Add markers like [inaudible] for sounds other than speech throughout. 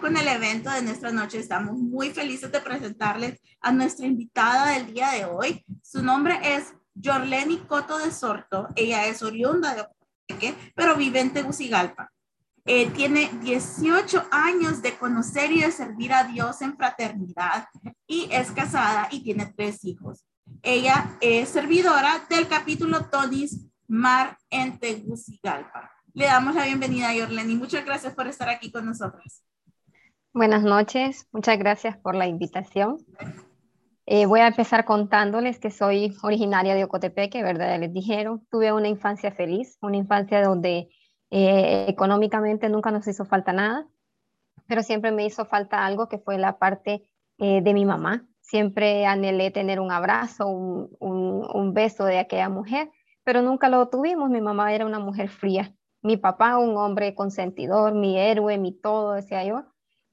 con el evento de nuestra noche. Estamos muy felices de presentarles a nuestra invitada del día de hoy. Su nombre es Jorleni Coto de Sorto. Ella es oriunda de Ocoteque, pero vive en Tegucigalpa. Eh, tiene 18 años de conocer y de servir a Dios en fraternidad y es casada y tiene tres hijos. Ella es servidora del capítulo Tonis Mar en Tegucigalpa. Le damos la bienvenida a Yorleni. Muchas gracias por estar aquí con nosotros. Buenas noches, muchas gracias por la invitación. Eh, voy a empezar contándoles que soy originaria de Ocotepeque, ¿verdad? Les dijeron, tuve una infancia feliz, una infancia donde eh, económicamente nunca nos hizo falta nada, pero siempre me hizo falta algo que fue la parte eh, de mi mamá. Siempre anhelé tener un abrazo, un, un, un beso de aquella mujer, pero nunca lo tuvimos. Mi mamá era una mujer fría, mi papá un hombre consentidor, mi héroe, mi todo, decía yo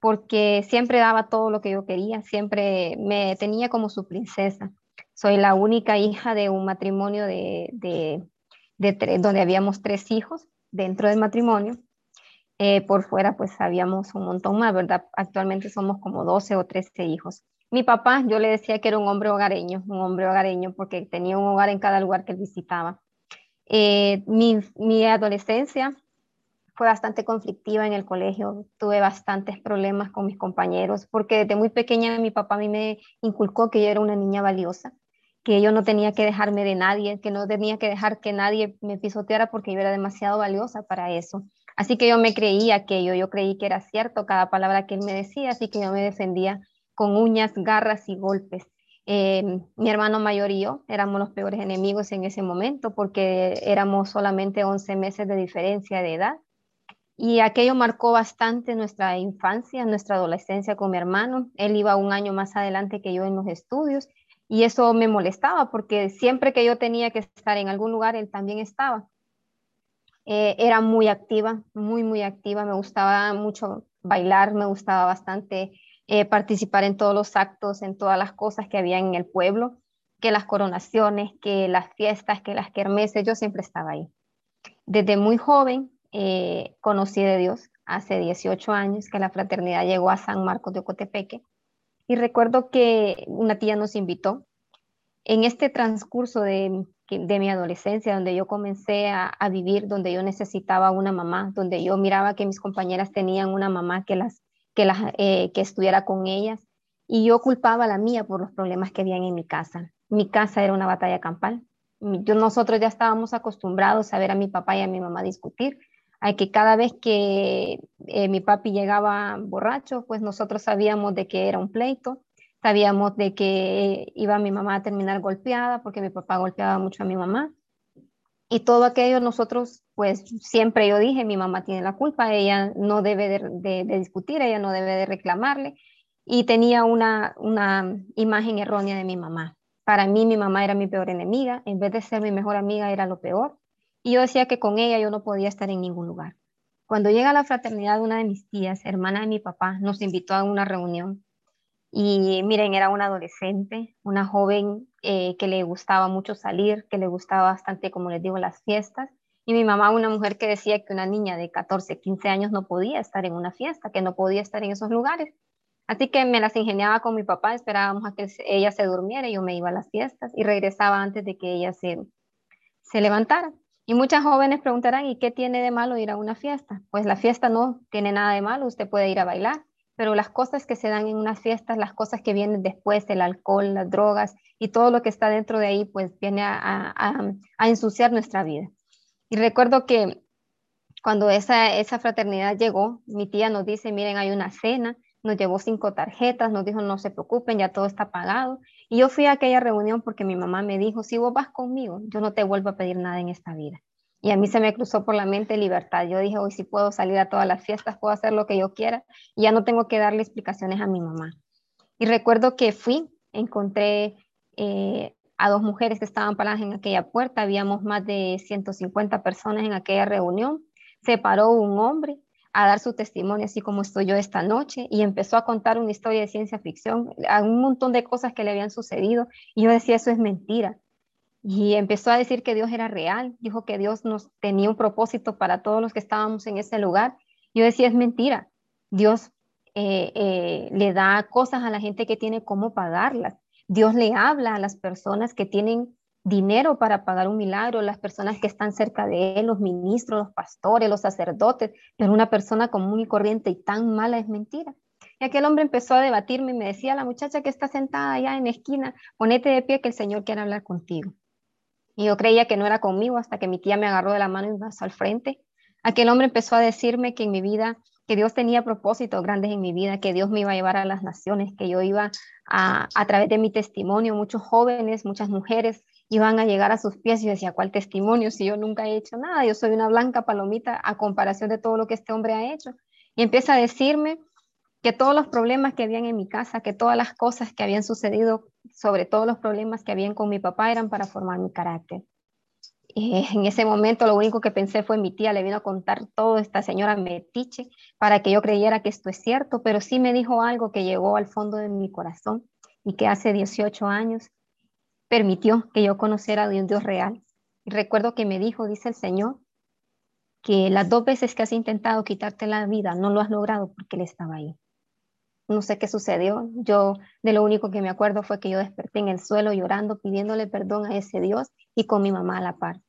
porque siempre daba todo lo que yo quería, siempre me tenía como su princesa. Soy la única hija de un matrimonio de, de, donde habíamos tres hijos dentro del matrimonio. Eh, por fuera pues habíamos un montón más, ¿verdad? Actualmente somos como 12 o 13 hijos. Mi papá, yo le decía que era un hombre hogareño, un hombre hogareño porque tenía un hogar en cada lugar que él visitaba. Eh, mi, mi adolescencia fue bastante conflictiva en el colegio, tuve bastantes problemas con mis compañeros, porque desde muy pequeña mi papá a mí me inculcó que yo era una niña valiosa, que yo no tenía que dejarme de nadie, que no tenía que dejar que nadie me pisoteara porque yo era demasiado valiosa para eso. Así que yo me creía aquello, yo creí que era cierto cada palabra que él me decía, así que yo me defendía con uñas, garras y golpes. Eh, mi hermano mayor y yo éramos los peores enemigos en ese momento porque éramos solamente 11 meses de diferencia de edad y aquello marcó bastante nuestra infancia, nuestra adolescencia con mi hermano. Él iba un año más adelante que yo en los estudios y eso me molestaba porque siempre que yo tenía que estar en algún lugar, él también estaba. Eh, era muy activa, muy, muy activa. Me gustaba mucho bailar, me gustaba bastante eh, participar en todos los actos, en todas las cosas que había en el pueblo, que las coronaciones, que las fiestas, que las kermeses, yo siempre estaba ahí. Desde muy joven eh, conocí de Dios hace 18 años que la fraternidad llegó a San Marcos de Ocotepeque y recuerdo que una tía nos invitó. En este transcurso de, mi adolescencia, donde yo comencé a, vivir, donde yo necesitaba una mamá, donde yo miraba que mis compañeras tenían una mamá que, las, que, las, eh, que estuviera con ellas, y yo culpaba a la mía por los problemas que habían en mi casa. Mi casa era una batalla campal. Nosotros ya estábamos acostumbrados a ver a mi papá y a mi mamá discutir, a que cada vez que eh, mi papi llegaba borracho, pues nosotros sabíamos de que era un pleito, sabíamos de que iba mi mamá a terminar golpeada porque mi papá golpeaba mucho a mi mamá. Y todo aquello nosotros, pues siempre yo dije, mi mamá tiene la culpa, ella no debe de, de, discutir, ella no debe de reclamarle. Y tenía una, una imagen errónea de mi mamá. Para mí mi mamá era mi peor enemiga, en vez de ser mi mejor amiga era lo peor. Y yo decía que con ella yo no podía estar en ningún lugar. Cuando llega la fraternidad, una de mis tías, hermana de mi papá, nos invitó a una reunión. Y miren, era una adolescente, una joven eh, que le gustaba mucho salir, que le gustaba bastante, como les digo, las fiestas. Y mi mamá, una mujer que decía que una niña de 14, 15 años no podía estar en una fiesta, que no podía estar en esos lugares. Así que me las ingeniaba con mi papá, esperábamos a que ella se durmiera, y yo me iba a las fiestas y regresaba antes de que ella se, se levantara. Y muchas jóvenes preguntarán, ¿y qué tiene de malo ir a una fiesta? Pues la fiesta no tiene nada de malo, usted puede ir a bailar, pero las cosas que se dan en unas fiestas, las cosas que vienen después, el alcohol, las drogas y todo lo que está dentro de ahí, pues viene a, ensuciar nuestra vida. Y recuerdo que cuando esa, esa fraternidad llegó, mi tía nos dice, miren, hay una cena, nos llevó cinco tarjetas, nos dijo, no se preocupen, ya todo está pagado. Y yo fui a aquella reunión porque mi mamá me dijo, si vos vas conmigo, yo no te vuelvo a pedir nada en esta vida. Y a mí se me cruzó por la mente libertad. Yo dije, hoy sí puedo salir a todas las fiestas, puedo hacer lo que yo quiera y ya no tengo que darle explicaciones a mi mamá. Y recuerdo que fui, encontré eh, a dos mujeres que estaban paradas en aquella puerta, habíamos más de 150 personas en aquella reunión, se paró un hombre a dar su testimonio, así como estoy yo esta noche, y empezó a contar una historia de ciencia ficción, a un montón de cosas que le habían sucedido, y yo decía, eso es mentira. Y empezó a decir que Dios era real, dijo que Dios nos tenía un propósito para todos los que estábamos en ese lugar. Yo decía, es mentira. Dios eh, eh, le da cosas a la gente que tiene cómo pagarlas. Dios le habla a las personas que tienen dinero para pagar un milagro, las personas que están cerca de él, los ministros, los pastores, los sacerdotes, pero una persona común y corriente y tan mala es mentira. Y aquel hombre empezó a debatirme y me decía, la muchacha que está sentada allá en la esquina, ponete de pie que el Señor quiere hablar contigo. Y yo creía que no era conmigo hasta que mi tía me agarró de la mano y me pasó al frente. Aquel hombre empezó a decirme que en mi vida, que Dios tenía propósitos grandes en mi vida, que Dios me iba a llevar a las naciones, que yo iba a, a través de mi testimonio, muchos jóvenes, muchas mujeres iban a llegar a sus pies y decía, ¿cuál testimonio si yo nunca he hecho nada? Yo soy una blanca palomita a comparación de todo lo que este hombre ha hecho. Y empieza a decirme que todos los problemas que habían en mi casa, que todas las cosas que habían sucedido, sobre todos los problemas que habían con mi papá, eran para formar mi carácter. Y en ese momento lo único que pensé fue mi tía le vino a contar todo esta señora metiche para que yo creyera que esto es cierto, pero sí me dijo algo que llegó al fondo de mi corazón y que hace 18 años permitió que yo conociera de un Dios real. Y recuerdo que me dijo, dice el Señor, que las dos veces que has intentado quitarte la vida no lo has logrado porque Él estaba ahí. No sé qué sucedió. Yo de lo único que me acuerdo fue que yo desperté en el suelo llorando, pidiéndole perdón a ese Dios y con mi mamá a la par.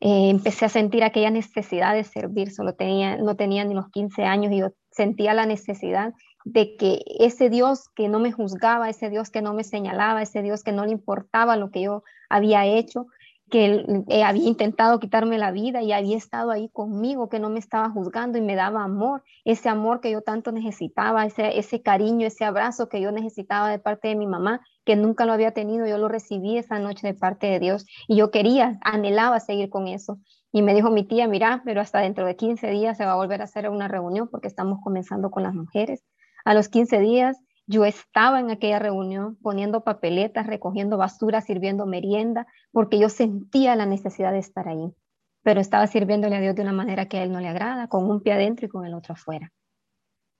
Eh, empecé a sentir aquella necesidad de servir, solo tenía, no tenía ni los 15 años y yo sentía la necesidad de que ese Dios que no me juzgaba, ese Dios que no me señalaba, ese Dios que no le importaba lo que yo había hecho, que eh, había intentado quitarme la vida y había estado ahí conmigo, que no me estaba juzgando y me daba amor, ese amor que yo tanto necesitaba, ese, ese cariño, ese abrazo que yo necesitaba de parte de mi mamá, que nunca lo había tenido, yo lo recibí esa noche de parte de Dios y yo quería, anhelaba seguir con eso. Y me dijo mi tía, mira, pero hasta dentro de 15 días se va a volver a hacer una reunión porque estamos comenzando con las mujeres a los 15 días yo estaba en aquella reunión poniendo papeletas, recogiendo basura, sirviendo merienda, porque yo sentía la necesidad de estar ahí. Pero estaba sirviéndole a Dios de una manera que a Él no le agrada, con un pie adentro y con el otro afuera.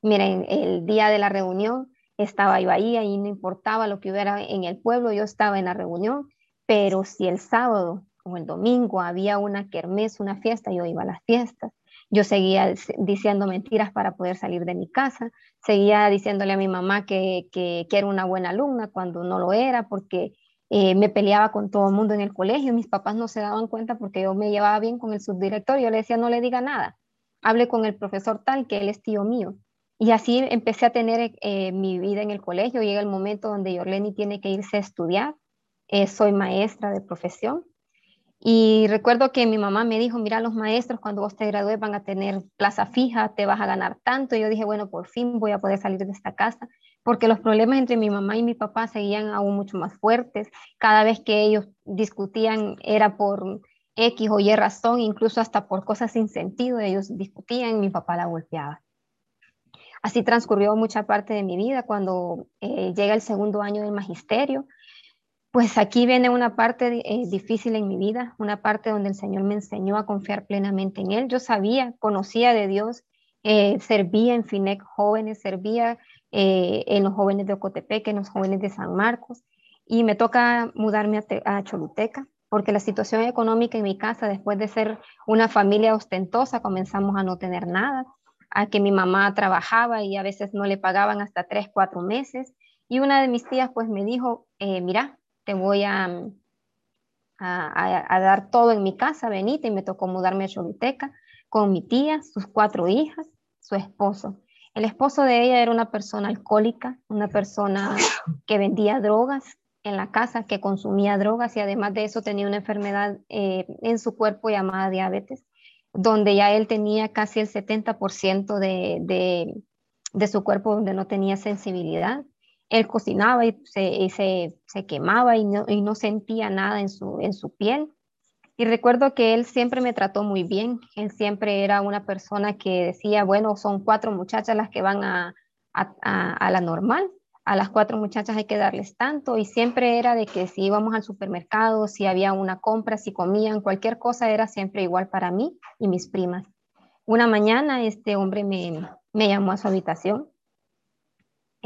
Miren, el día de la reunión estaba yo ahí, ahí no importaba lo que hubiera en el pueblo, yo estaba en la reunión, pero si el sábado o el domingo había una kermés, una fiesta, yo iba a las fiestas. Yo seguía diciendo mentiras para poder salir de mi casa, seguía diciéndole a mi mamá que, que, era una buena alumna cuando no lo era, porque eh, me peleaba con todo el mundo en el colegio, mis papás no se daban cuenta porque yo me llevaba bien con el subdirector, yo le decía no le diga nada, hable con el profesor tal que él es tío mío. Y así empecé a tener eh, mi vida en el colegio, llega el momento donde Yorleni tiene que irse a estudiar, eh, soy maestra de profesión, y recuerdo que mi mamá me dijo, mira, los maestros cuando vos te gradúes van a tener plaza fija, te vas a ganar tanto. Y yo dije, bueno, por fin voy a poder salir de esta casa, porque los problemas entre mi mamá y mi papá seguían aún mucho más fuertes. Cada vez que ellos discutían era por X o Y razón, incluso hasta por cosas sin sentido. Ellos discutían y mi papá la golpeaba. Así transcurrió mucha parte de mi vida cuando eh, llega el segundo año del magisterio. Pues aquí viene una parte eh, difícil en mi vida, una parte donde el Señor me enseñó a confiar plenamente en Él. Yo sabía, conocía de Dios, eh, servía en FINEC jóvenes, servía eh, en los jóvenes de Ocotepeque, en los jóvenes de San Marcos, y me toca mudarme a, a Choluteca, porque la situación económica en mi casa, después de ser una familia ostentosa, comenzamos a no tener nada, a que mi mamá trabajaba y a veces no le pagaban hasta tres, cuatro meses. Y una de mis tías pues me dijo, mira, te voy a, dar todo en mi casa, Benita, y me tocó mudarme a Choliteca con mi tía, sus cuatro hijas, su esposo. El esposo de ella era una persona alcohólica, una persona que vendía drogas en la casa, que consumía drogas y además de eso tenía una enfermedad eh, en su cuerpo llamada diabetes, donde ya él tenía casi el 70% de, de, de su cuerpo donde no tenía sensibilidad él cocinaba y se, se, quemaba y no, y no, sentía nada en su, en su piel. Y recuerdo que él siempre me trató muy bien. Él siempre era una persona que decía, bueno, son cuatro muchachas las que van a, a, a, la normal. A las cuatro muchachas hay que darles tanto. Y siempre era de que si íbamos al supermercado, si había una compra, si comían, cualquier cosa era siempre igual para mí y mis primas. Una mañana este hombre me, me llamó a su habitación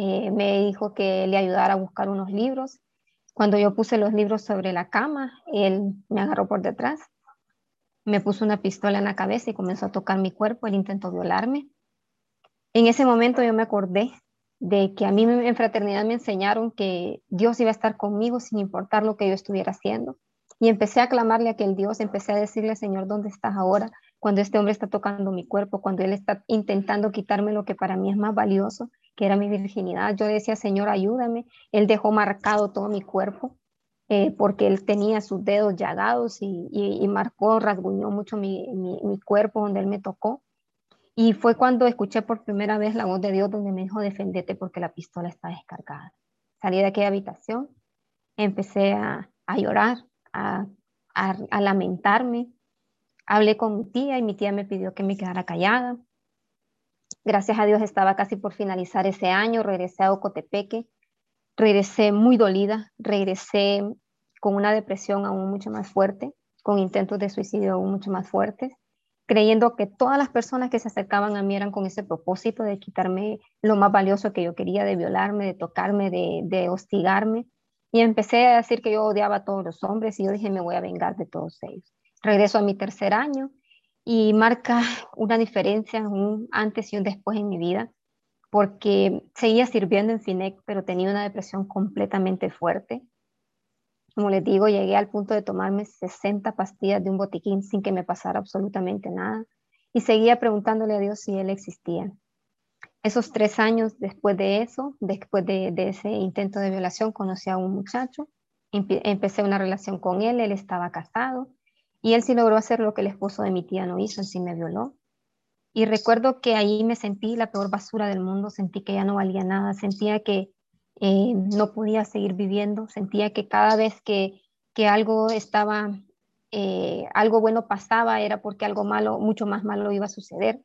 eh, me dijo que le ayudara a buscar unos libros. Cuando yo puse los libros sobre la cama, él me agarró por detrás, me puso una pistola en la cabeza y comenzó a tocar mi cuerpo. Él intentó violarme. En ese momento yo me acordé de que a mí en fraternidad me enseñaron que Dios iba a estar conmigo sin importar lo que yo estuviera haciendo. Y empecé a clamarle a aquel Dios, empecé a decirle, Señor, ¿dónde estás ahora? Cuando este hombre está tocando mi cuerpo, cuando él está intentando quitarme lo que para mí es más valioso, que era mi virginidad. Yo decía, Señor, ayúdame. Él dejó marcado todo mi cuerpo eh, porque él tenía sus dedos llagados y, marcó, rasguñó mucho mi, mi cuerpo donde él me tocó. Y fue cuando escuché por primera vez la voz de Dios donde me dijo, defendete porque la pistola está descargada. Salí de aquella habitación, empecé a, llorar, a, lamentarme. Hablé con mi tía y mi tía me pidió que me quedara callada. Gracias a Dios estaba casi por finalizar ese año, regresé a Ocotepeque, regresé muy dolida, regresé con una depresión aún mucho más fuerte, con intentos de suicidio aún mucho más fuertes creyendo que todas las personas que se acercaban a mí eran con ese propósito de quitarme lo más valioso que yo quería, de violarme, de tocarme, de, hostigarme. Y empecé a decir que yo odiaba a todos los hombres y yo dije, me voy a vengar de todos ellos. Regreso a mi tercer año y marca una diferencia, un antes y un después en mi vida, porque seguía sirviendo en FINEC, pero tenía una depresión completamente fuerte. Como les digo, llegué al punto de tomarme 60 pastillas de un botiquín sin que me pasara absolutamente nada y seguía preguntándole a Dios si Él existía. Esos tres años después de eso, después de, ese intento de violación, conocí a un muchacho, empecé una relación con él, él estaba casado y él sí logró hacer lo que el esposo de mi tía no hizo, él sí me violó. Y recuerdo que ahí me sentí la peor basura del mundo, sentí que ya no valía nada, sentía que eh, no podía seguir viviendo, sentía que cada vez que, que algo estaba, eh, algo bueno pasaba, era porque algo malo, mucho más malo iba a suceder.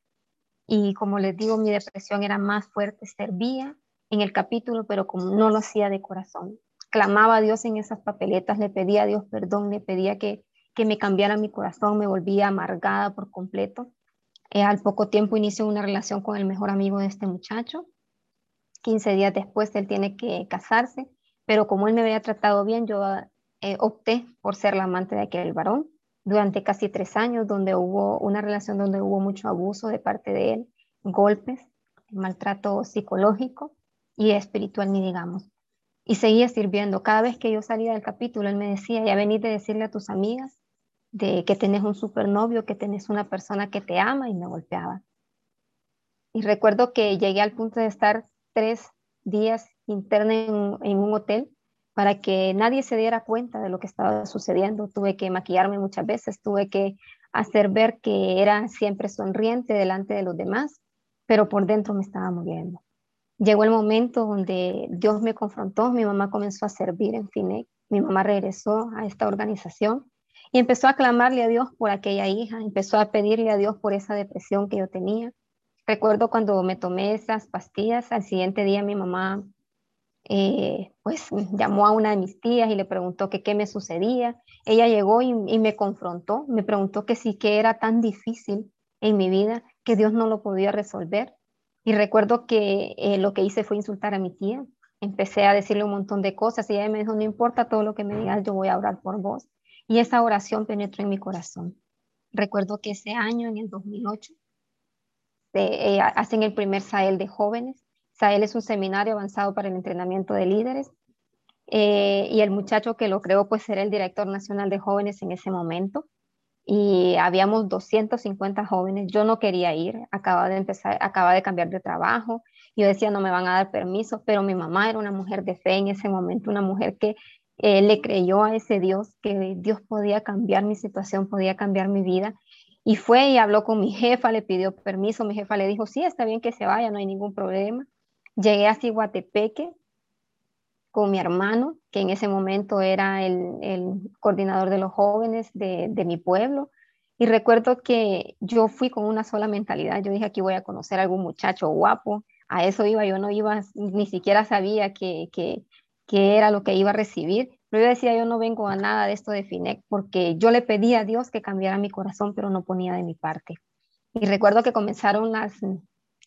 Y como les digo, mi depresión era más fuerte, servía en el capítulo, pero como no lo hacía de corazón. Clamaba a Dios en esas papeletas, le pedía a Dios perdón, le pedía que, que me cambiara mi corazón, me volvía amargada por completo. Eh, al poco tiempo inicio una relación con el mejor amigo de este muchacho 15 días después él tiene que casarse, pero como él me había tratado bien, yo eh, opté por ser la amante de aquel varón durante casi tres años, donde hubo una relación donde hubo mucho abuso de parte de él, golpes, maltrato psicológico y espiritual, ni digamos. Y seguía sirviendo. Cada vez que yo salía del capítulo, él me decía, ya venís de decirle a tus amigas de que tenés un supernovio, que tenés una persona que te ama y me golpeaba. Y recuerdo que llegué al punto de estar tres días interna en, un hotel para que nadie se diera cuenta de lo que estaba sucediendo. Tuve que maquillarme muchas veces, tuve que hacer ver que era siempre sonriente delante de los demás, pero por dentro me estaba muriendo. Llegó el momento donde Dios me confrontó, mi mamá comenzó a servir en FINEC, mi mamá regresó a esta organización y empezó a clamarle a Dios por aquella hija, empezó a pedirle a Dios por esa depresión que yo tenía, Recuerdo cuando me tomé esas pastillas, al siguiente día mi mamá eh, pues llamó a una de mis tías y le preguntó que qué me sucedía. Ella llegó y, me confrontó, me preguntó que sí que era tan difícil en mi vida que Dios no lo podía resolver. Y recuerdo que eh, lo que hice fue insultar a mi tía. Empecé a decirle un montón de cosas y ella me dijo, no importa todo lo que me digas, yo voy a orar por vos. Y esa oración penetró en mi corazón. Recuerdo que ese año, en el 2008, este, eh, hacen el primer SAEL de jóvenes. SAEL es un seminario avanzado para el entrenamiento de líderes. Eh, y el muchacho que lo creó, pues era el director nacional de jóvenes en ese momento. Y habíamos 250 jóvenes. Yo no quería ir, acababa de empezar, acababa de cambiar de trabajo. Yo decía, no me van a dar permiso, pero mi mamá era una mujer de fe en ese momento, una mujer que eh, le creyó a ese Dios, que Dios podía cambiar mi situación, podía cambiar mi vida. Y fue y habló con mi jefa, le pidió permiso, mi jefa le dijo, sí, está bien que se vaya, no hay ningún problema. Llegué a Ciguatepeque con mi hermano, que en ese momento era el, coordinador de los jóvenes de, mi pueblo. Y recuerdo que yo fui con una sola mentalidad. Yo dije, aquí voy a conocer a algún muchacho guapo. A eso iba, yo no iba, ni siquiera sabía que, que, que era lo que iba a recibir. Pero yo decía, yo no vengo a nada de esto de FINEC porque yo le pedí a Dios que cambiara mi corazón, pero no ponía de mi parte. Y recuerdo que comenzaron las,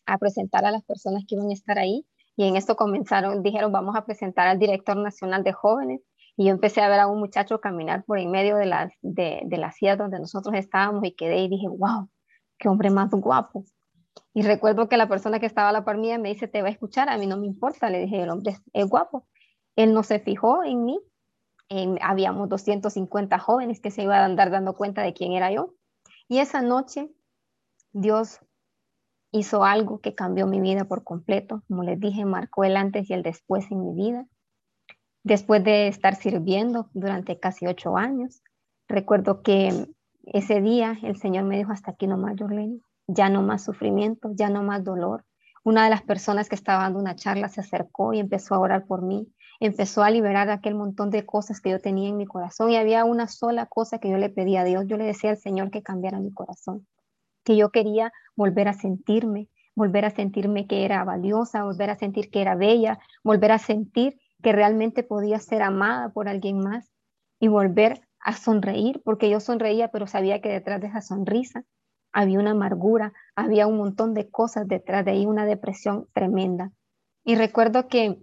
a presentar a las personas que iban a estar ahí y en esto comenzaron, dijeron, vamos a presentar al director nacional de jóvenes y yo empecé a ver a un muchacho caminar por en medio de las, de, de las sillas donde nosotros estábamos y quedé y dije, wow, qué hombre más guapo. Y recuerdo que la persona que estaba a la par mía me dice, te va a escuchar, a mí no me importa. Le dije, el hombre es, guapo. Él no se fijó en mí. habíamos 250 jóvenes que se iban a andar dando cuenta de quién era yo. Y esa noche Dios hizo algo que cambió mi vida por completo. Como les dije, marcó el antes y el después en mi vida. Después de estar sirviendo durante casi ocho años, recuerdo que ese día el Señor me dijo, hasta aquí nomás, Jorlene, ya no más sufrimiento, ya no más dolor. Una de las personas que estaba dando una charla se acercó y empezó a orar por mí, empezó a liberar aquel montón de cosas que yo tenía en mi corazón y había una sola cosa que yo le pedía a Dios, yo le decía al Señor que cambiara mi corazón, que yo quería volver a sentirme, volver a sentirme que era valiosa, volver a sentir que era bella, volver a sentir que realmente podía ser amada por alguien más y volver a sonreír, porque yo sonreía, pero sabía que detrás de esa sonrisa había una amargura, había un montón de cosas detrás de ahí, una depresión tremenda. Y recuerdo que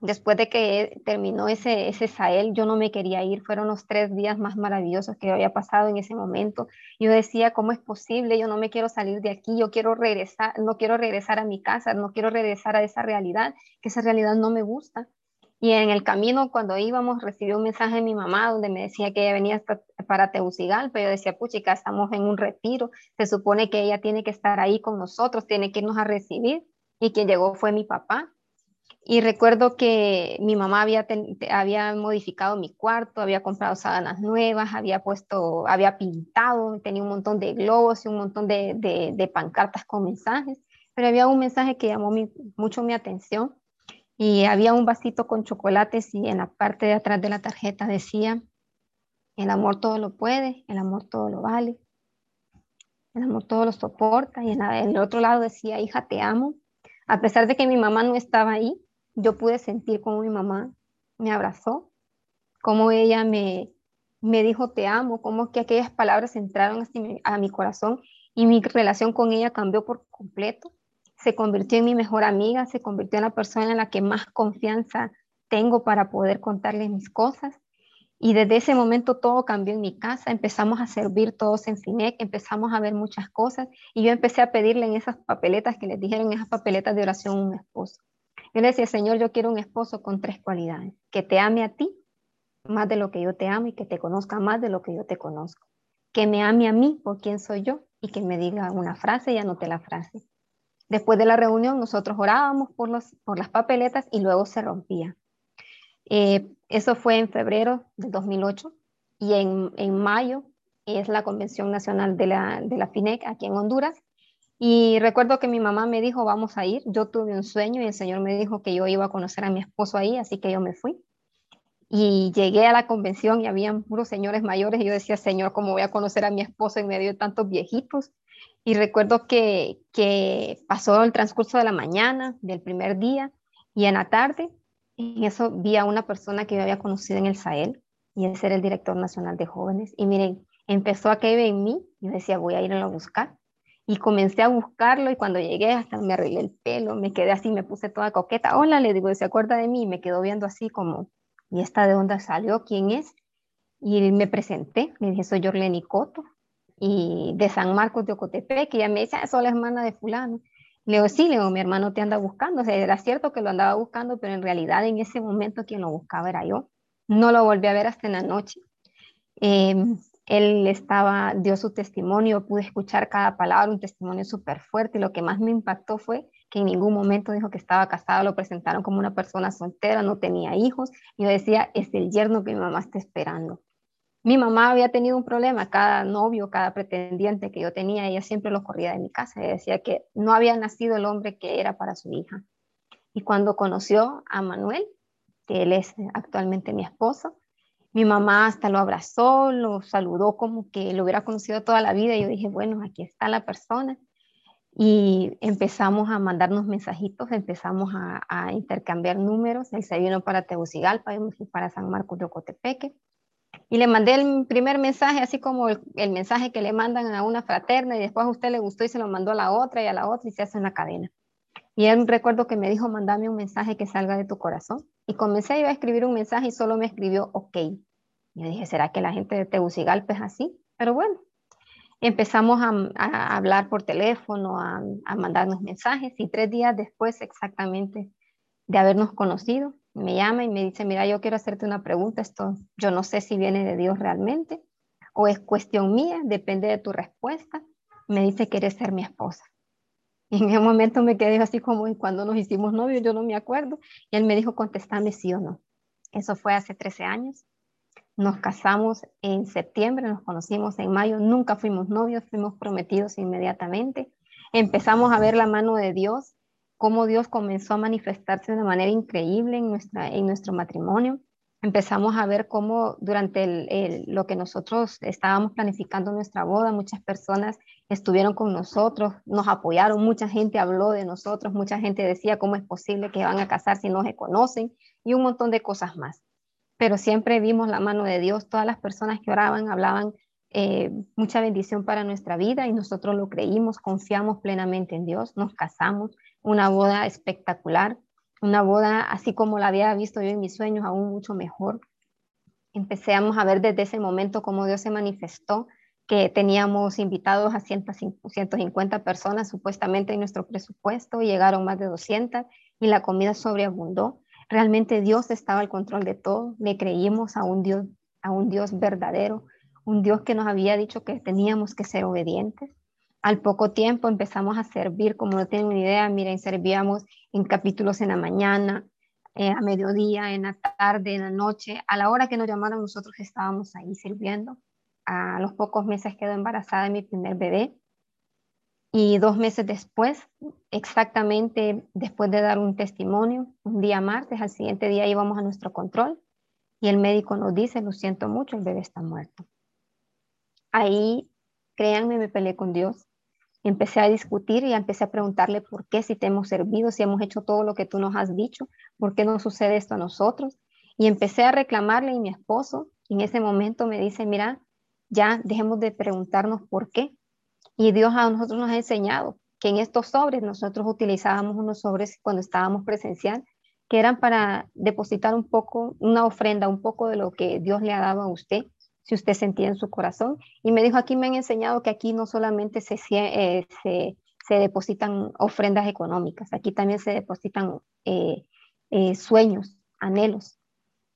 después de que terminó ese, ese Sahel, yo no me quería ir, fueron los tres días más maravillosos que había pasado en ese momento. Yo decía, ¿cómo es posible? Yo no me quiero salir de aquí, yo quiero regresar, no quiero regresar a mi casa, no quiero regresar a esa realidad, que esa realidad no me gusta. Y en el camino, cuando íbamos, recibí un mensaje de mi mamá donde me decía que ella venía para Tegucigalpa. Yo decía, puchica, estamos en un retiro. Se supone que ella tiene que estar ahí con nosotros, tiene que irnos a recibir. Y quien llegó fue mi papá. Y recuerdo que mi mamá había, había modificado mi cuarto, había comprado sábanas nuevas, había puesto, había pintado, tenía un montón de globos y un montón de, de, pancartas con mensajes. Pero había un mensaje que llamó mucho mi atención y había un vasito con chocolates y en la parte de atrás de la tarjeta decía, el amor todo lo puede, el amor todo lo vale, el amor todo lo soporta y en, el otro lado decía, hija, te amo. A pesar de que mi mamá no estaba ahí, yo pude sentir como mi mamá me abrazó, como ella me, me dijo te amo, como que aquellas palabras entraron a mi corazón y mi relación con ella cambió por completo se convirtió en mi mejor amiga, se convirtió en la persona en la que más confianza tengo para poder contarle mis cosas. Y desde ese momento todo cambió en mi casa, empezamos a servir todos en FINEC, empezamos a ver muchas cosas y yo empecé a pedirle en esas papeletas que les dijeron, esas papeletas de oración, un esposo. Yo decía, Señor, yo quiero un esposo con tres cualidades, que te ame a ti más de lo que yo te amo y que te conozca más de lo que yo te conozco, que me ame a mí por quién soy yo y que me diga una frase y anote la frase, Después de la reunión nosotros orábamos por, los, por las papeletas y luego se rompía. Eh, eso fue en febrero de 2008 y en, en, mayo es la Convención Nacional de la, de la FINEC aquí en Honduras. Y recuerdo que mi mamá me dijo, vamos a ir. Yo tuve un sueño y el Señor me dijo que yo iba a conocer a mi esposo ahí, así que yo me fui. Y llegué a la convención y habían puros señores mayores y yo decía, Señor, ¿cómo voy a conocer a mi esposo en medio de tantos viejitos? Y recuerdo que, que pasó el transcurso de la mañana del primer día y en la tarde, en eso vi a una persona que yo había conocido en el Sahel y ese era el director nacional de jóvenes. Y miren, empezó a caer en mí, yo decía, voy a irlo a buscar. Y comencé a buscarlo y cuando llegué hasta me arreglé el pelo, me quedé así, me puse toda coqueta. Hola, le digo, ¿se acuerda de mí? Y me quedó viendo así como, ¿y esta de dónde salió? ¿Quién es? Y me presenté, me dije, soy Jorleni Coto, y de San Marcos de Ocotepec, y ella me dice, ah, soy la hermana de fulano. Le digo, sí, le digo, mi hermano te anda buscando. O sea, era cierto que lo andaba buscando, pero en realidad en ese momento quien lo buscaba era yo. No lo volví a ver hasta en la noche. Em, él estaba, dio su testimonio, pude escuchar cada palabra, un testimonio súper fuerte. Lo que más me impactó fue que en ningún momento dijo que estaba casado, lo presentaron como una persona soltera, no tenía hijos. Y yo decía, es el yerno que mi mamá está esperando. Mi mamá había tenido un problema, cada novio, cada pretendiente que yo tenía, ella siempre lo corría de mi casa. Ella decía que no había nacido el hombre que era para su hija. Y cuando conoció a Manuel, que él es actualmente mi esposo, mi mamá hasta lo abrazó, lo saludó como que lo hubiera conocido toda la vida. Y yo dije, bueno, aquí está la persona. Y empezamos a mandarnos mensajitos, empezamos a, intercambiar números. Él se vino para Tegucigalpa, yo me para San Marcos de Ocotepeque. Y le mandé el primer mensaje, así como el, mensaje que le mandan a una fraterna y después a usted le gustó y se lo mandó a la otra y a la otra y se hace una cadena. Y él recuerdo que me dijo, mandame un mensaje que salga de tu corazón. Y comencé a escribir un mensaje y solo me escribió, ok. Y yo dije, ¿será que la gente de Tegucigalpa es así? Pero bueno, Empezamos a, hablar por teléfono, a, a, mandarnos mensajes y tres días después exactamente de habernos conocido, me llama y me dice, mira, yo quiero hacerte una pregunta, esto yo no sé si viene de Dios realmente o es cuestión mía, depende de tu respuesta. Me dice, ¿quieres ser mi esposa? [laughs] En ese momento me quedé así como cuando nos hicimos novios, yo no me acuerdo. Y él me dijo, contestame sí o no. Eso fue hace 13 años. Nos casamos en septiembre, nos conocimos en mayo, nunca fuimos novios, fuimos prometidos inmediatamente. Empezamos a ver la mano de Dios, cómo Dios comenzó a manifestarse de una manera increíble en, nuestra, en nuestro matrimonio empezamos a ver cómo durante lo que nosotros estábamos planificando nuestra boda, muchas personas estuvieron con nosotros, nos apoyaron, mucha gente habló de nosotros, mucha gente decía cómo es posible que van a casar si no se conocen y un montón de cosas más. Pero siempre vimos la mano de Dios, todas las personas que oraban hablaban eh, mucha bendición para nuestra vida y nosotros lo creímos, confiamos plenamente en Dios, nos casamos, una boda espectacular una boda así como la había visto yo en mis sueños, aún mucho mejor. Empezamos a ver desde ese momento cómo Dios se manifestó, que teníamos invitados a 150 personas supuestamente en nuestro presupuesto, llegaron más de 200 y la comida sobreabundó. Realmente Dios estaba al control de todo, le creímos a un Dios, a un Dios verdadero, un Dios que nos había dicho que teníamos que ser obedientes. Al poco tiempo empezamos a servir, como no tienen ni idea, miren, servíamos en capítulos en la mañana, eh, a mediodía, en la tarde, en la noche. A la hora que nos llamaron, nosotros estábamos ahí sirviendo. A los pocos meses quedó embarazada de mi primer bebé. Y dos meses después, exactamente después de dar un testimonio, un día martes, al siguiente día íbamos a nuestro control y el médico nos dice, lo siento mucho, el bebé está muerto. Ahí, créanme, me peleé con Dios empecé a discutir y empecé a preguntarle por qué si te hemos servido, si hemos hecho todo lo que tú nos has dicho, por qué no sucede esto a nosotros. Y empecé a reclamarle y mi esposo en ese momento me dice, mira, ya dejemos de preguntarnos por qué. Y Dios a nosotros nos ha enseñado que en estos sobres nosotros utilizábamos unos sobres cuando estábamos presencial, que eran para depositar un poco, una ofrenda, un poco de lo que Dios le ha dado a usted si usted sentía en su corazón. Y me dijo, aquí me han enseñado que aquí no solamente se, eh, se, se depositan ofrendas económicas, aquí también se depositan eh, eh, sueños, anhelos.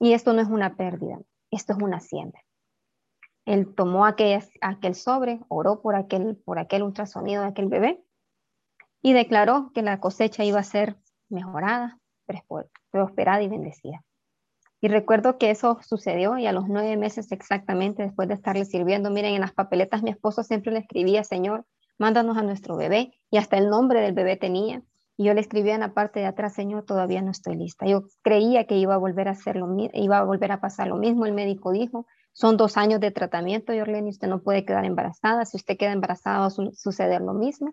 Y esto no es una pérdida, esto es una siembra. Él tomó aquel, aquel sobre, oró por aquel, ultrasonido de aquel bebé y declaró que la cosecha iba a ser mejorada, prosperada y bendecida. Y recuerdo que eso sucedió y a los nueve meses exactamente después de estarle sirviendo, miren, en las papeletas mi esposo siempre le escribía, Señor, mándanos a nuestro bebé y hasta el nombre del bebé tenía. Y yo le escribía en la parte de atrás, Señor, todavía no estoy lista. Yo creía que iba a volver a hacer iba a volver a pasar lo mismo. El médico dijo, son dos años de tratamiento, Yorlene, usted no puede quedar embarazada. Si usted queda embarazada va a suceder lo mismo.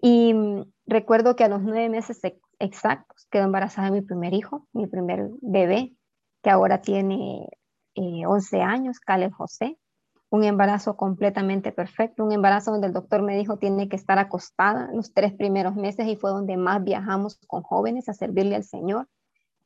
Y mm, recuerdo que a los nueve meses exactos quedó embarazada mi primer hijo, mi primer bebé, que ahora tiene 11 eh, años, Caleb José, un embarazo completamente perfecto, un embarazo donde el doctor me dijo tiene que estar acostada los tres primeros meses y fue donde más viajamos con jóvenes a servirle al Señor.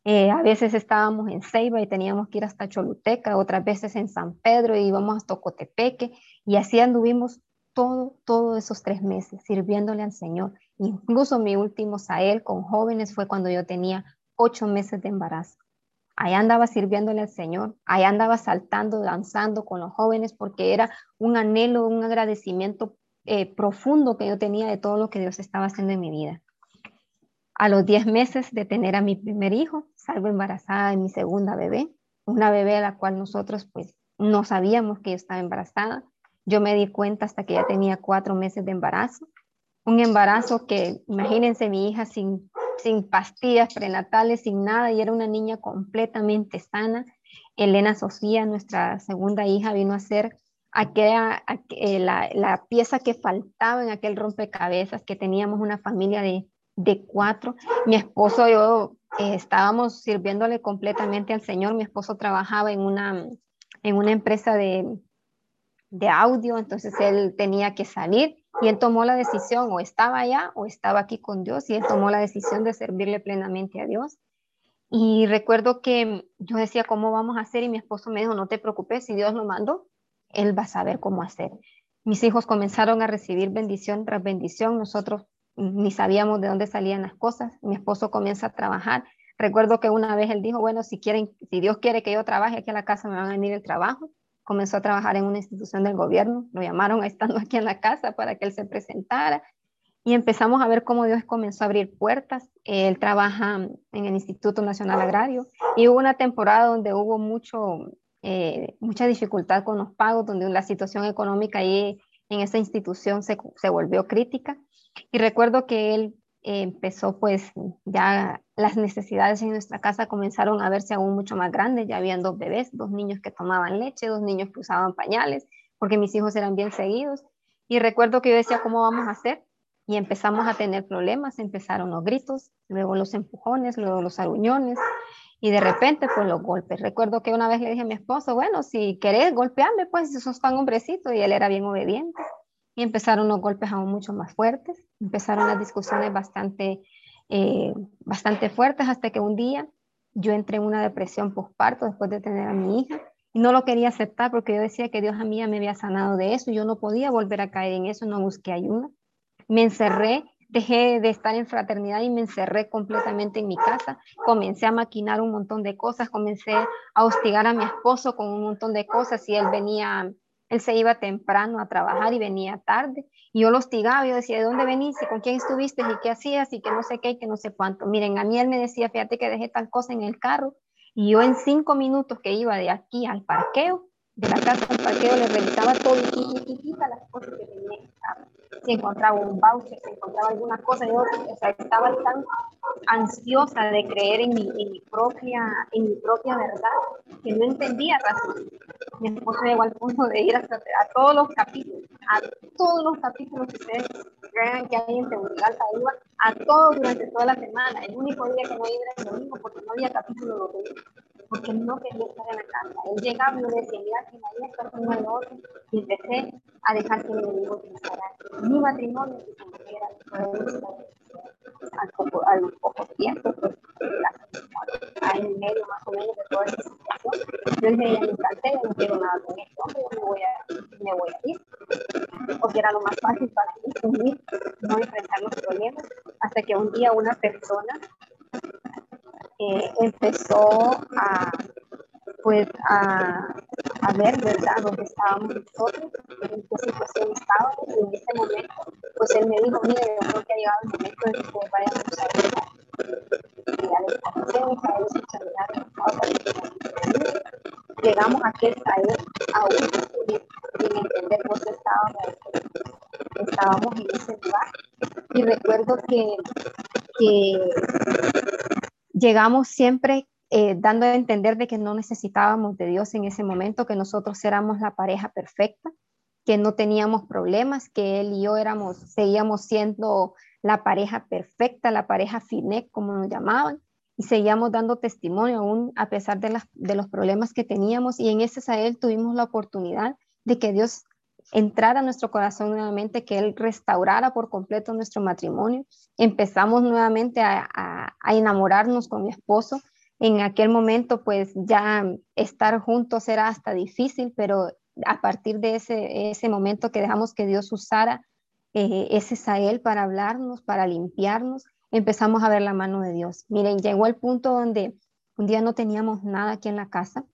Eh, a veces estábamos en Ceiba y teníamos que ir hasta Choluteca, otras veces en San Pedro y íbamos hasta Cotepeque y así anduvimos todo, todos esos tres meses sirviéndole al Señor. Incluso mi último Sael con jóvenes fue cuando yo tenía ocho meses de embarazo. Ahí andaba sirviéndole al Señor, ahí andaba saltando, danzando con los jóvenes porque era un anhelo, un agradecimiento eh, profundo que yo tenía de todo lo que Dios estaba haciendo en mi vida. A los 10 meses de tener a mi primer hijo, salgo embarazada de mi segunda bebé, una bebé a la cual nosotros pues no sabíamos que yo estaba embarazada. Yo me di cuenta hasta que ya tenía cuatro meses de embarazo. Un embarazo que, imagínense mi hija sin sin pastillas prenatales, sin nada, y era una niña completamente sana. Elena Sofía, nuestra segunda hija, vino a ser aquella, eh, la, pieza que faltaba en aquel rompecabezas, que teníamos una familia de, cuatro. Mi esposo y yo eh, estábamos sirviéndole completamente al Señor. Mi esposo trabajaba en una, en una empresa de, de audio, entonces él tenía que salir y él tomó la decisión, o estaba allá o estaba aquí con Dios, y él tomó la decisión de servirle plenamente a Dios. Y recuerdo que yo decía, ¿cómo vamos a hacer? Y mi esposo me dijo, no te preocupes, si Dios lo mandó, Él va a saber cómo hacer. Mis hijos comenzaron a recibir bendición tras bendición. Nosotros ni sabíamos de dónde salían las cosas. Mi esposo comienza a trabajar. Recuerdo que una vez él dijo, bueno, si quieren, si Dios quiere que yo trabaje aquí en la casa, me van a venir el trabajo. Comenzó a trabajar en una institución del gobierno. Lo llamaron [laughs] estando aquí en la casa para que él se presentara. Y empezamos a ver cómo Dios comenzó a abrir puertas. Él trabaja en el Instituto Nacional Agrario y hubo una temporada donde hubo mucho, eh, mucha dificultad con los pagos, donde la situación económica ahí en esa institución se, se volvió crítica. Y recuerdo que él eh, empezó pues ya las necesidades en nuestra casa comenzaron a verse aún mucho más grandes, ya habían dos bebés, dos niños que tomaban leche, dos niños que usaban pañales, porque mis hijos eran bien seguidos. Y recuerdo que yo decía, ¿cómo vamos a hacer? Y empezamos a tener problemas, empezaron los gritos, luego los empujones, luego los aruñones y de repente pues los golpes. Recuerdo que una vez le dije a mi esposo, bueno, si querés golpearme, pues si sos tan hombrecito y él era bien obediente y empezaron los golpes aún mucho más fuertes, empezaron las discusiones bastante, eh, bastante fuertes hasta que un día yo entré en una depresión postparto después de tener a mi hija y no lo quería aceptar porque yo decía que Dios a mí me había sanado de eso, yo no podía volver a caer en eso, no busqué ayuda. Me encerré, dejé de estar en fraternidad y me encerré completamente en mi casa. Comencé a maquinar un montón de cosas, comencé a hostigar a mi esposo con un montón de cosas y él venía él se iba temprano a trabajar y venía tarde. Y yo lo hostigaba, yo decía, ¿de dónde venís? ¿Y con quién estuviste? ¿Y qué hacías? Y que no sé qué, y que no sé cuánto. Miren, a mí él me decía, fíjate que dejé tal cosa en el carro. Y yo en cinco minutos que iba de aquí al parqueo, de la casa al parqueo, le revisaba todo y las cosas que tenía si encontraba un voucher, si encontraba alguna cosa, yo o sea, estaba tan ansiosa de creer en mi, en mi, propia, en mi propia verdad que no entendía razón. Mi esposo llegó al punto de ir hasta, a todos los capítulos, a todos los capítulos que ustedes crean que hay en seguridad, iba a todos durante toda la semana. El único día que no iba era el domingo porque no había capítulo domingo porque no quería estar en la casa. Él llegaba y decía, mira, que nadie está con el otro, y empecé a dejar que el enemigo mi matrimonio, que se era al poco, tiempo, pues, en medio más o menos de toda esa situación. Yo dije, ya me yo no quiero nada con esto, yo me voy a, me ir, porque era lo más fácil para mí, no enfrentar los problemas, hasta que un día una persona eh, empezó a, pues, a, a, ver, ¿verdad?, dónde estábamos nosotros, en qué situación estábamos, y en ese momento, pues él me dijo, mire, yo creo que ha llegado el momento de que ustedes vayan a usar y ya les conocemos, a ellos llegamos a que él aún entender por qué estábamos, estábamos en ese lugar, y recuerdo que, que llegamos siempre eh, dando a entender de que no necesitábamos de Dios en ese momento, que nosotros éramos la pareja perfecta, que no teníamos problemas, que él y yo éramos, seguíamos siendo la pareja perfecta, la pareja FINEC, como nos llamaban, y seguíamos dando testimonio aún a pesar de, de los problemas que teníamos. Y en ese Sael tuvimos la oportunidad de que Dios entrar a nuestro corazón nuevamente, que Él restaurara por completo nuestro matrimonio. Empezamos nuevamente a, enamorarnos con mi esposo. En aquel momento, pues ya estar juntos era hasta difícil, pero a partir de ese, ese momento que dejamos que Dios usara eh, ese Sael para hablarnos, para limpiarnos, empezamos a ver la mano de Dios. Miren, llegó el punto donde un día no teníamos nada aquí en la casa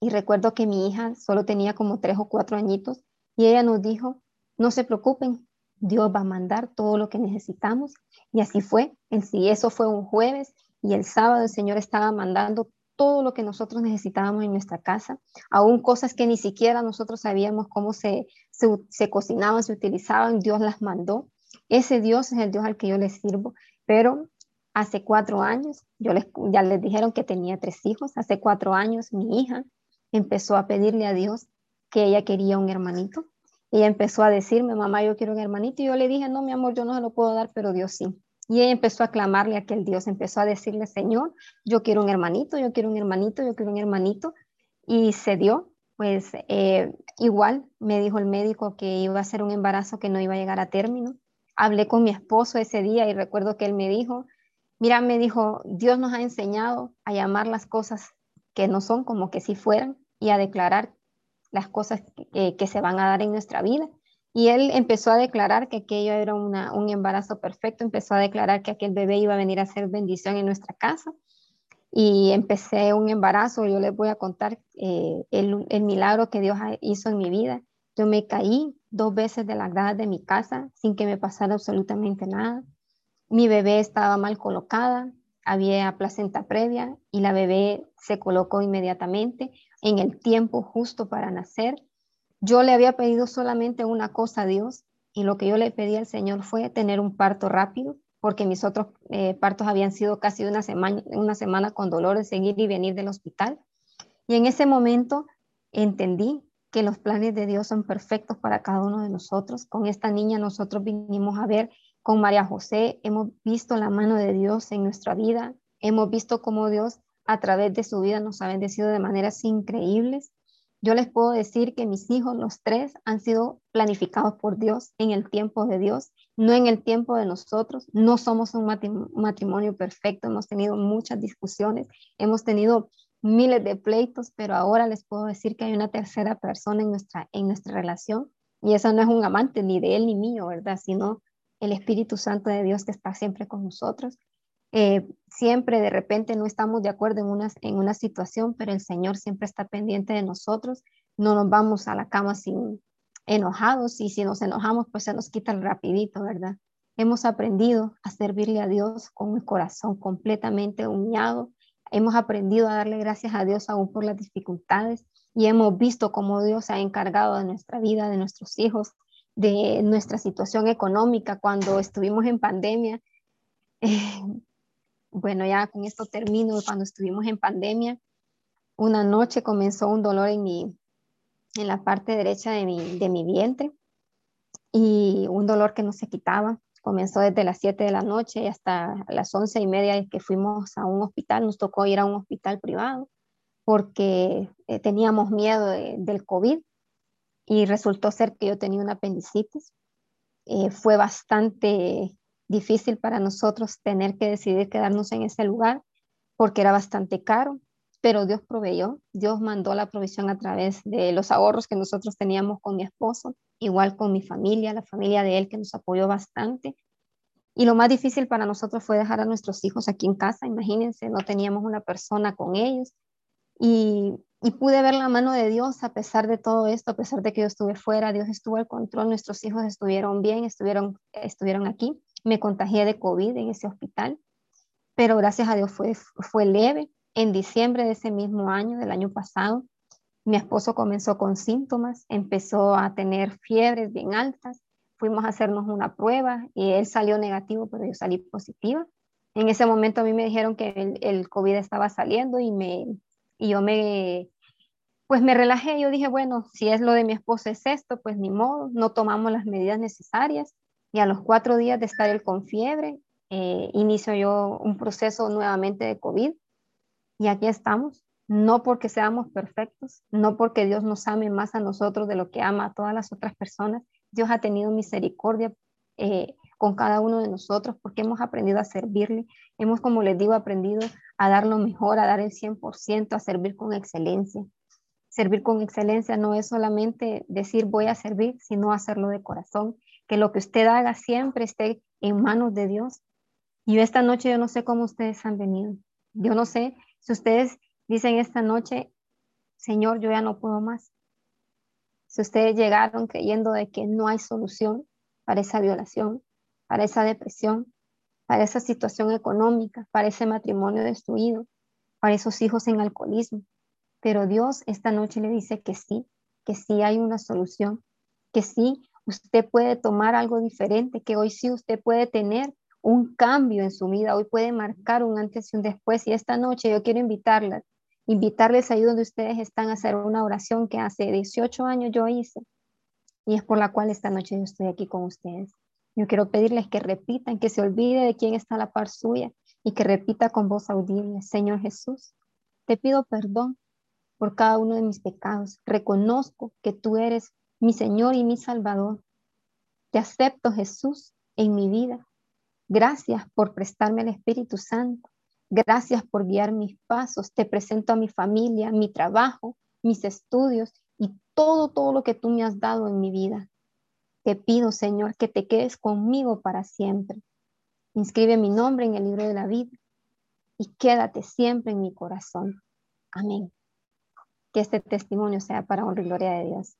y recuerdo que mi hija solo tenía como tres o cuatro añitos y ella nos dijo, no se preocupen, Dios va a mandar todo lo que necesitamos. Y así fue. En sí, eso fue un jueves y el sábado el Señor estaba mandando todo lo que nosotros necesitábamos en nuestra casa, aún cosas que ni siquiera nosotros sabíamos cómo se, se, cocinaban, se utilizaban, Dios las mandó. Ese Dios es el Dios al que yo les sirvo, pero hace cuatro años, yo les, ya les dijeron que tenía tres hijos, hace cuatro años mi hija empezó a pedirle a Dios que ella quería un hermanito. Ella empezó a decirme, mamá, yo quiero un hermanito. Y yo le dije, no, mi amor, yo no se lo puedo dar, pero Dios sí. Y ella empezó a clamarle a aquel Dios, empezó a decirle, Señor, yo quiero un hermanito, yo quiero un hermanito, yo quiero un hermanito. Y se dio, pues eh, igual me dijo el médico que iba a ser un embarazo que no iba a llegar a término. Hablé con mi esposo ese día y recuerdo que él me dijo, mira, me dijo, Dios nos ha enseñado a llamar las cosas que no son como que si fueran y a declarar las cosas que, se van a dar en nuestra vida. Y él empezó a declarar que aquello era un embarazo perfecto, empezó a declarar que aquel bebé iba a venir a ser bendición en nuestra casa. Y empecé un embarazo, yo les voy a contar eh, el, el, milagro que Dios hizo en mi vida. Yo me caí dos veces de la grada de mi casa sin que me pasara absolutamente nada. Mi bebé estaba mal colocada, había placenta previa y la bebé se colocó inmediatamente en el tiempo justo para nacer. Yo le había pedido solamente una cosa a Dios y lo que yo le pedí al Señor fue tener un parto rápido, porque mis otros eh, partos habían sido casi una semana, una semana con dolor de seguir y venir del hospital. Y en ese momento entendí que los planes de Dios son perfectos para cada uno de nosotros. Con esta niña nosotros vinimos a ver con María José, hemos visto la mano de Dios en nuestra vida, hemos visto cómo Dios a través de su vida nos ha bendecido de maneras increíbles. Yo les puedo decir que mis hijos, los tres, han sido planificados por Dios en el tiempo de Dios, no en el tiempo de nosotros. No somos un matrimonio perfecto, hemos tenido muchas discusiones, hemos tenido miles de pleitos, pero ahora les puedo decir que hay una tercera persona en nuestra, en nuestra relación y eso no es un amante ni de él ni mío, ¿verdad? Sino el Espíritu Santo de Dios que está siempre con nosotros. Eh, siempre de repente no estamos de acuerdo en una, en una situación, pero el Señor siempre está pendiente de nosotros. No nos vamos a la cama sin enojados y si nos enojamos, pues se nos quita rapidito, ¿verdad? Hemos aprendido a servirle a Dios con el corazón completamente humillado. Hemos aprendido a darle gracias a Dios aún por las dificultades y hemos visto cómo Dios se ha encargado de nuestra vida, de nuestros hijos, de nuestra situación económica cuando estuvimos en pandemia. [laughs] bueno, ya con esto termino, cuando estuvimos en pandemia, una noche comenzó un dolor en, mi, en la parte derecha de mi, de mi vientre y un dolor que no se quitaba. Comenzó desde las 7 de la noche hasta las 11 y media que fuimos a un hospital. Nos tocó ir a un hospital privado porque eh, teníamos miedo del COVID y resultó ser que yo tenía una apendicitis. Eh, fue bastante difícil para nosotros tener que decidir quedarnos en ese lugar porque era bastante caro, pero Dios proveyó, Dios mandó la provisión a través de los ahorros que nosotros teníamos con mi esposo, igual con mi familia, la familia de él que nos apoyó bastante. Y lo más difícil para nosotros fue dejar a nuestros hijos aquí en casa, imagínense, no teníamos una persona con ellos. Y, y pude ver la mano de Dios a pesar de todo esto, a pesar de que yo estuve fuera, Dios estuvo al control, nuestros hijos estuvieron bien, estuvieron, estuvieron aquí me contagié de COVID en ese hospital, pero gracias a Dios fue, fue leve. En diciembre de ese mismo año, del año pasado, mi esposo comenzó con síntomas, empezó a tener fiebres bien altas, fuimos a hacernos una prueba y él salió negativo, pero yo salí positiva. En ese momento a mí me dijeron que el, el COVID estaba saliendo y, me, y yo me, pues me relajé. Yo dije, bueno, si es lo de mi esposo es esto, pues ni modo, no tomamos las medidas necesarias y a los cuatro días de estar él con fiebre, eh, inicio yo un proceso nuevamente de COVID y aquí estamos, no porque seamos perfectos, no porque Dios nos ame más a nosotros de lo que ama a todas las otras personas, Dios ha tenido misericordia eh, con cada uno de nosotros porque hemos aprendido a servirle, hemos, como les digo, aprendido a dar lo mejor, a dar el 100%, a servir con excelencia. Servir con excelencia no es solamente decir voy a servir, sino hacerlo de corazón, que lo que usted haga siempre esté en manos de Dios. Y esta noche yo no sé cómo ustedes han venido. Yo no sé si ustedes dicen esta noche, Señor, yo ya no puedo más. Si ustedes llegaron creyendo de que no hay solución para esa violación, para esa depresión, para esa situación económica, para ese matrimonio destruido, para esos hijos en alcoholismo. Pero Dios esta noche le dice que sí, que sí hay una solución, que sí usted puede tomar algo diferente, que hoy sí usted puede tener un cambio en su vida, hoy puede marcar un antes y un después. Y esta noche yo quiero invitarlas, invitarles ahí donde ustedes están a hacer una oración que hace 18 años yo hice y es por la cual esta noche yo estoy aquí con ustedes. Yo quiero pedirles que repitan, que se olvide de quién está a la par suya y que repita con voz audible, Señor Jesús, te pido perdón por cada uno de mis pecados. Reconozco que tú eres mi Señor y mi Salvador. Te acepto, Jesús, en mi vida. Gracias por prestarme al Espíritu Santo. Gracias por guiar mis pasos. Te presento a mi familia, mi trabajo, mis estudios y todo, todo lo que tú me has dado en mi vida. Te pido, Señor, que te quedes conmigo para siempre. Inscribe mi nombre en el libro de la vida y quédate siempre en mi corazón. Amén que este testimonio sea para honra y gloria de Dios.